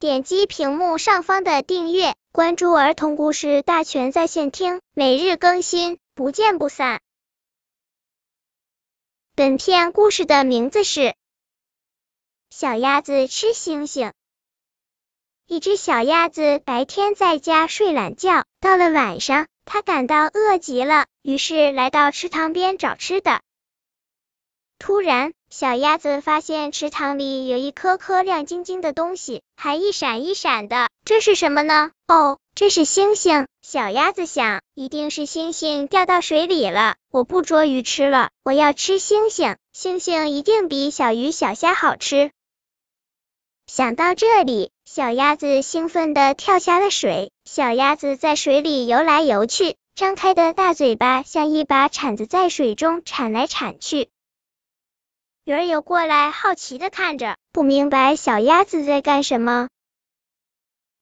点击屏幕上方的订阅，关注儿童故事大全在线听，每日更新，不见不散。本片故事的名字是《小鸭子吃星星》。一只小鸭子白天在家睡懒觉，到了晚上，它感到饿极了，于是来到池塘边找吃的。突然，小鸭子发现池塘里有一颗颗亮晶晶的东西，还一闪一闪的，这是什么呢？哦，这是星星。小鸭子想，一定是星星掉到水里了。我不捉鱼吃了，我要吃星星。星星一定比小鱼小虾好吃。想到这里，小鸭子兴奋地跳下了水。小鸭子在水里游来游去，张开的大嘴巴像一把铲子，在水中铲来铲去。鱼儿游过来，好奇的看着，不明白小鸭子在干什么。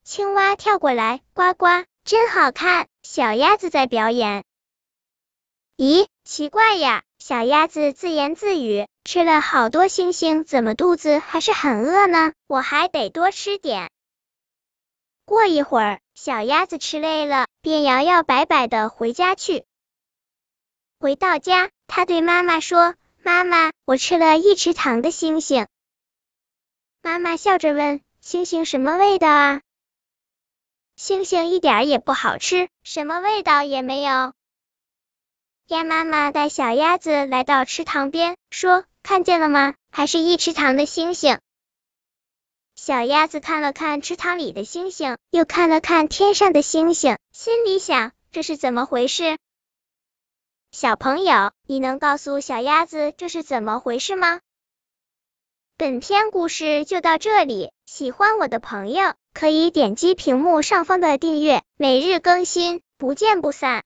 青蛙跳过来，呱呱，真好看，小鸭子在表演。咦，奇怪呀，小鸭子自言自语，吃了好多星星，怎么肚子还是很饿呢？我还得多吃点。过一会儿，小鸭子吃累了，便摇摇摆摆的回家去。回到家，它对妈妈说。妈妈，我吃了一池塘的星星。妈妈笑着问：“星星什么味道啊？”星星一点也不好吃，什么味道也没有。鸭妈妈带小鸭子来到池塘边，说：“看见了吗？还是一池塘的星星。”小鸭子看了看池塘里的星星，又看了看天上的星星，心里想：这是怎么回事？小朋友，你能告诉小鸭子这是怎么回事吗？本篇故事就到这里，喜欢我的朋友可以点击屏幕上方的订阅，每日更新，不见不散。